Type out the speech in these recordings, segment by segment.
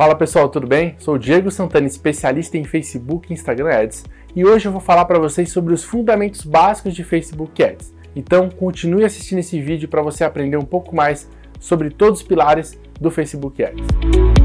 Fala pessoal, tudo bem? Sou o Diego Santana, especialista em Facebook e Instagram Ads, e hoje eu vou falar para vocês sobre os fundamentos básicos de Facebook Ads. Então, continue assistindo esse vídeo para você aprender um pouco mais sobre todos os pilares do Facebook Ads.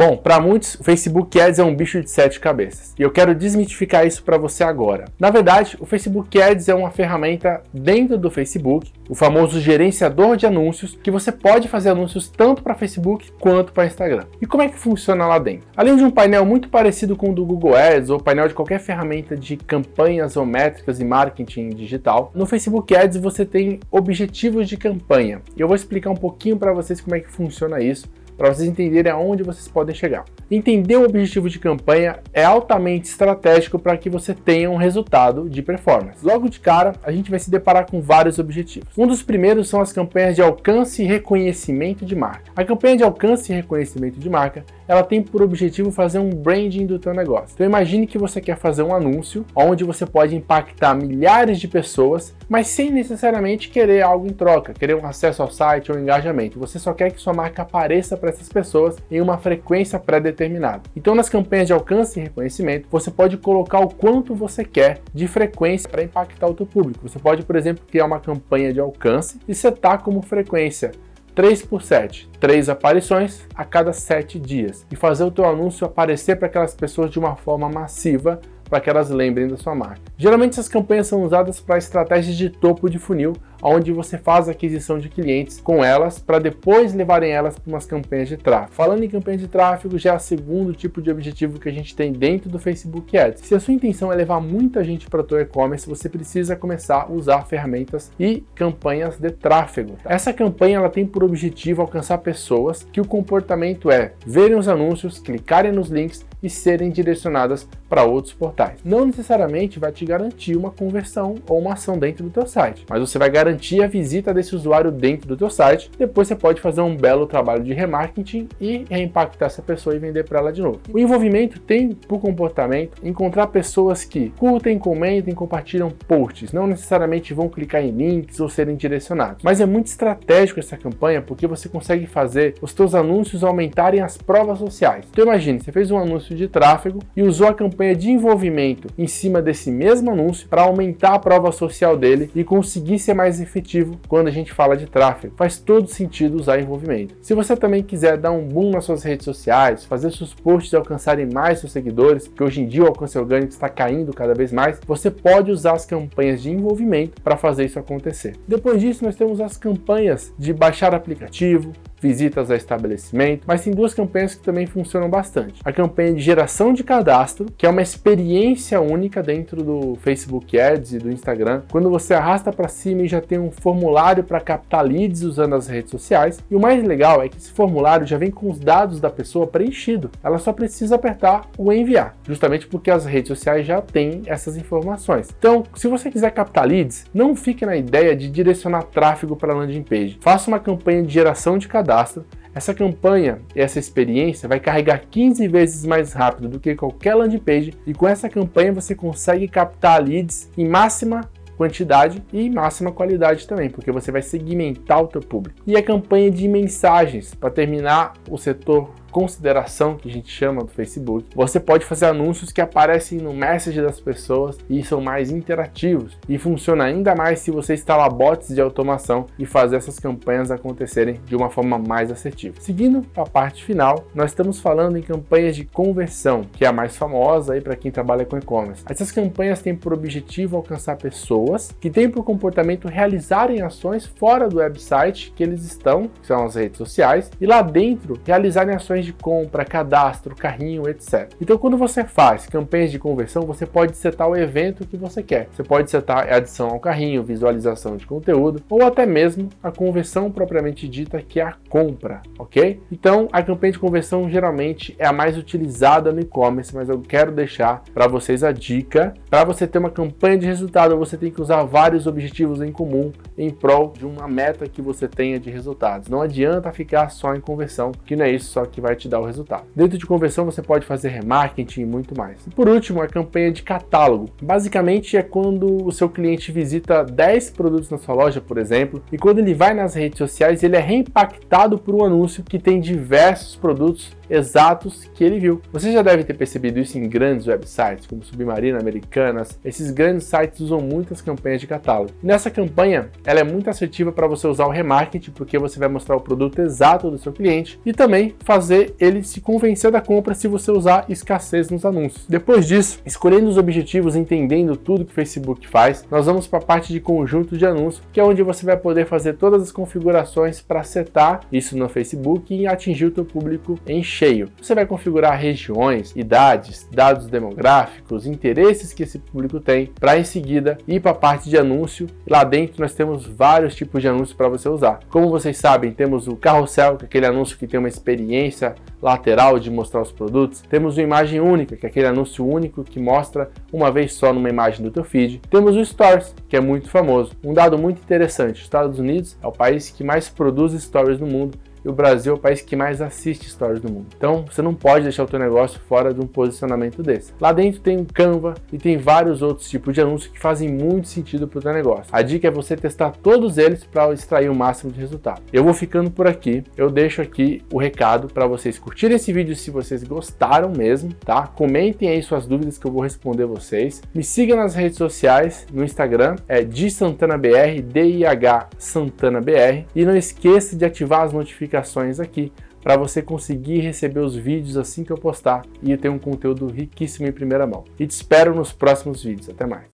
Bom, para muitos, o Facebook Ads é um bicho de sete cabeças. E eu quero desmitificar isso para você agora. Na verdade, o Facebook Ads é uma ferramenta dentro do Facebook, o famoso gerenciador de anúncios, que você pode fazer anúncios tanto para Facebook quanto para Instagram. E como é que funciona lá dentro? Além de um painel muito parecido com o do Google Ads ou painel de qualquer ferramenta de campanhas ou métricas e marketing digital, no Facebook Ads você tem objetivos de campanha. E eu vou explicar um pouquinho para vocês como é que funciona isso para vocês entenderem aonde vocês podem chegar. Entender o objetivo de campanha é altamente estratégico para que você tenha um resultado de performance. Logo de cara, a gente vai se deparar com vários objetivos. Um dos primeiros são as campanhas de alcance e reconhecimento de marca. A campanha de alcance e reconhecimento de marca, ela tem por objetivo fazer um branding do teu negócio. Então imagine que você quer fazer um anúncio onde você pode impactar milhares de pessoas, mas sem necessariamente querer algo em troca, querer um acesso ao site ou engajamento. Você só quer que sua marca apareça para essas pessoas em uma frequência pré-determinada. Então, nas campanhas de alcance e reconhecimento, você pode colocar o quanto você quer de frequência para impactar o teu público. Você pode, por exemplo, criar uma campanha de alcance e setar como frequência 3 por 7, 3 aparições a cada 7 dias e fazer o teu anúncio aparecer para aquelas pessoas de uma forma massiva para que elas lembrem da sua marca. Geralmente essas campanhas são usadas para estratégias de topo de funil, onde você faz a aquisição de clientes com elas para depois levarem elas para umas campanhas de tráfego. Falando em campanhas de tráfego, já é o segundo tipo de objetivo que a gente tem dentro do Facebook Ads. Se a sua intenção é levar muita gente para o teu e-commerce, você precisa começar a usar ferramentas e campanhas de tráfego. Essa campanha ela tem por objetivo alcançar pessoas que o comportamento é verem os anúncios, clicarem nos links e serem direcionadas para outros portais. Não necessariamente vai te garantir uma conversão ou uma ação dentro do teu site, mas você vai garantir a visita desse usuário dentro do teu site. Depois você pode fazer um belo trabalho de remarketing e reimpactar essa pessoa e vender para ela de novo. O envolvimento tem por comportamento encontrar pessoas que curtem, comentem, compartilham posts, não necessariamente vão clicar em links ou serem direcionados. Mas é muito estratégico essa campanha porque você consegue fazer os teus anúncios aumentarem as provas sociais. Então imagine, você fez um anúncio de tráfego e usou a campanha de envolvimento em cima desse mesmo anúncio para aumentar a prova social dele e conseguir ser mais efetivo quando a gente fala de tráfego. Faz todo sentido usar envolvimento. Se você também quiser dar um boom nas suas redes sociais, fazer seus posts alcançarem mais seus seguidores, que hoje em dia o alcance orgânico está caindo cada vez mais, você pode usar as campanhas de envolvimento para fazer isso acontecer. Depois disso, nós temos as campanhas de baixar aplicativo, visitas a estabelecimento, mas tem duas campanhas que também funcionam bastante. A campanha de geração de cadastro, que é uma experiência única dentro do Facebook Ads e do Instagram, quando você arrasta para cima e já tem um formulário para captar leads usando as redes sociais. E o mais legal é que esse formulário já vem com os dados da pessoa preenchido. Ela só precisa apertar o enviar, justamente porque as redes sociais já têm essas informações. Então, se você quiser captar leads, não fique na ideia de direcionar tráfego para landing page. Faça uma campanha de geração de cadastro cadastro, essa campanha e essa experiência vai carregar 15 vezes mais rápido do que qualquer landing page e com essa campanha você consegue captar leads em máxima quantidade e máxima qualidade também, porque você vai segmentar o teu público. E a campanha de mensagens, para terminar o setor consideração que a gente chama do Facebook, você pode fazer anúncios que aparecem no message das pessoas e são mais interativos e funciona ainda mais se você instalar bots de automação e fazer essas campanhas acontecerem de uma forma mais assertiva. Seguindo a parte final, nós estamos falando em campanhas de conversão, que é a mais famosa aí para quem trabalha com e-commerce. Essas campanhas têm por objetivo alcançar pessoas que têm por comportamento realizarem ações fora do website que eles estão, que são as redes sociais, e lá dentro realizarem ações de compra, cadastro, carrinho, etc. Então, quando você faz campanhas de conversão, você pode setar o evento que você quer. Você pode setar adição ao carrinho, visualização de conteúdo ou até mesmo a conversão propriamente dita, que é a compra, ok? Então, a campanha de conversão geralmente é a mais utilizada no e-commerce, mas eu quero deixar para vocês a dica. Para você ter uma campanha de resultado, você tem que usar vários objetivos em comum em prol de uma meta que você tenha de resultados. Não adianta ficar só em conversão, que não é isso só que vai vai te dar o resultado. Dentro de conversão você pode fazer remarketing e muito mais. E por último, a campanha de catálogo. Basicamente é quando o seu cliente visita 10 produtos na sua loja, por exemplo, e quando ele vai nas redes sociais, ele é reimpactado por um anúncio que tem diversos produtos exatos que ele viu. Você já deve ter percebido isso em grandes websites, como Submarino, Americanas. Esses grandes sites usam muitas campanhas de catálogo. nessa campanha, ela é muito assertiva para você usar o remarketing, porque você vai mostrar o produto exato do seu cliente e também fazer ele se convencer da compra se você usar escassez nos anúncios. Depois disso, escolhendo os objetivos, entendendo tudo que o Facebook faz, nós vamos para a parte de conjunto de anúncios, que é onde você vai poder fazer todas as configurações para setar isso no Facebook e atingir o seu público em cheio. Você vai configurar regiões, idades, dados demográficos, interesses que esse público tem, para em seguida ir para a parte de anúncio. Lá dentro nós temos vários tipos de anúncios para você usar. Como vocês sabem, temos o carrossel, é aquele anúncio que tem uma experiência lateral de mostrar os produtos. Temos o imagem única, que é aquele anúncio único que mostra uma vez só numa imagem do teu feed. Temos o Stories, que é muito famoso. Um dado muito interessante, os Estados Unidos é o país que mais produz stories no mundo e o Brasil é o país que mais assiste stories do mundo. Então você não pode deixar o teu negócio fora de um posicionamento desse. Lá dentro tem o Canva e tem vários outros tipos de anúncios que fazem muito sentido para o teu negócio. A dica é você testar todos eles para extrair o máximo de resultado. Eu vou ficando por aqui. Eu deixo aqui o recado para vocês curtirem esse vídeo se vocês gostaram mesmo, tá? Comentem aí suas dúvidas que eu vou responder vocês. Me siga nas redes sociais, no Instagram é de Santana BR, D I H Santana BR e não esqueça de ativar as notificações notificações aqui para você conseguir receber os vídeos assim que eu postar e ter um conteúdo riquíssimo em primeira mão. E te espero nos próximos vídeos. Até mais.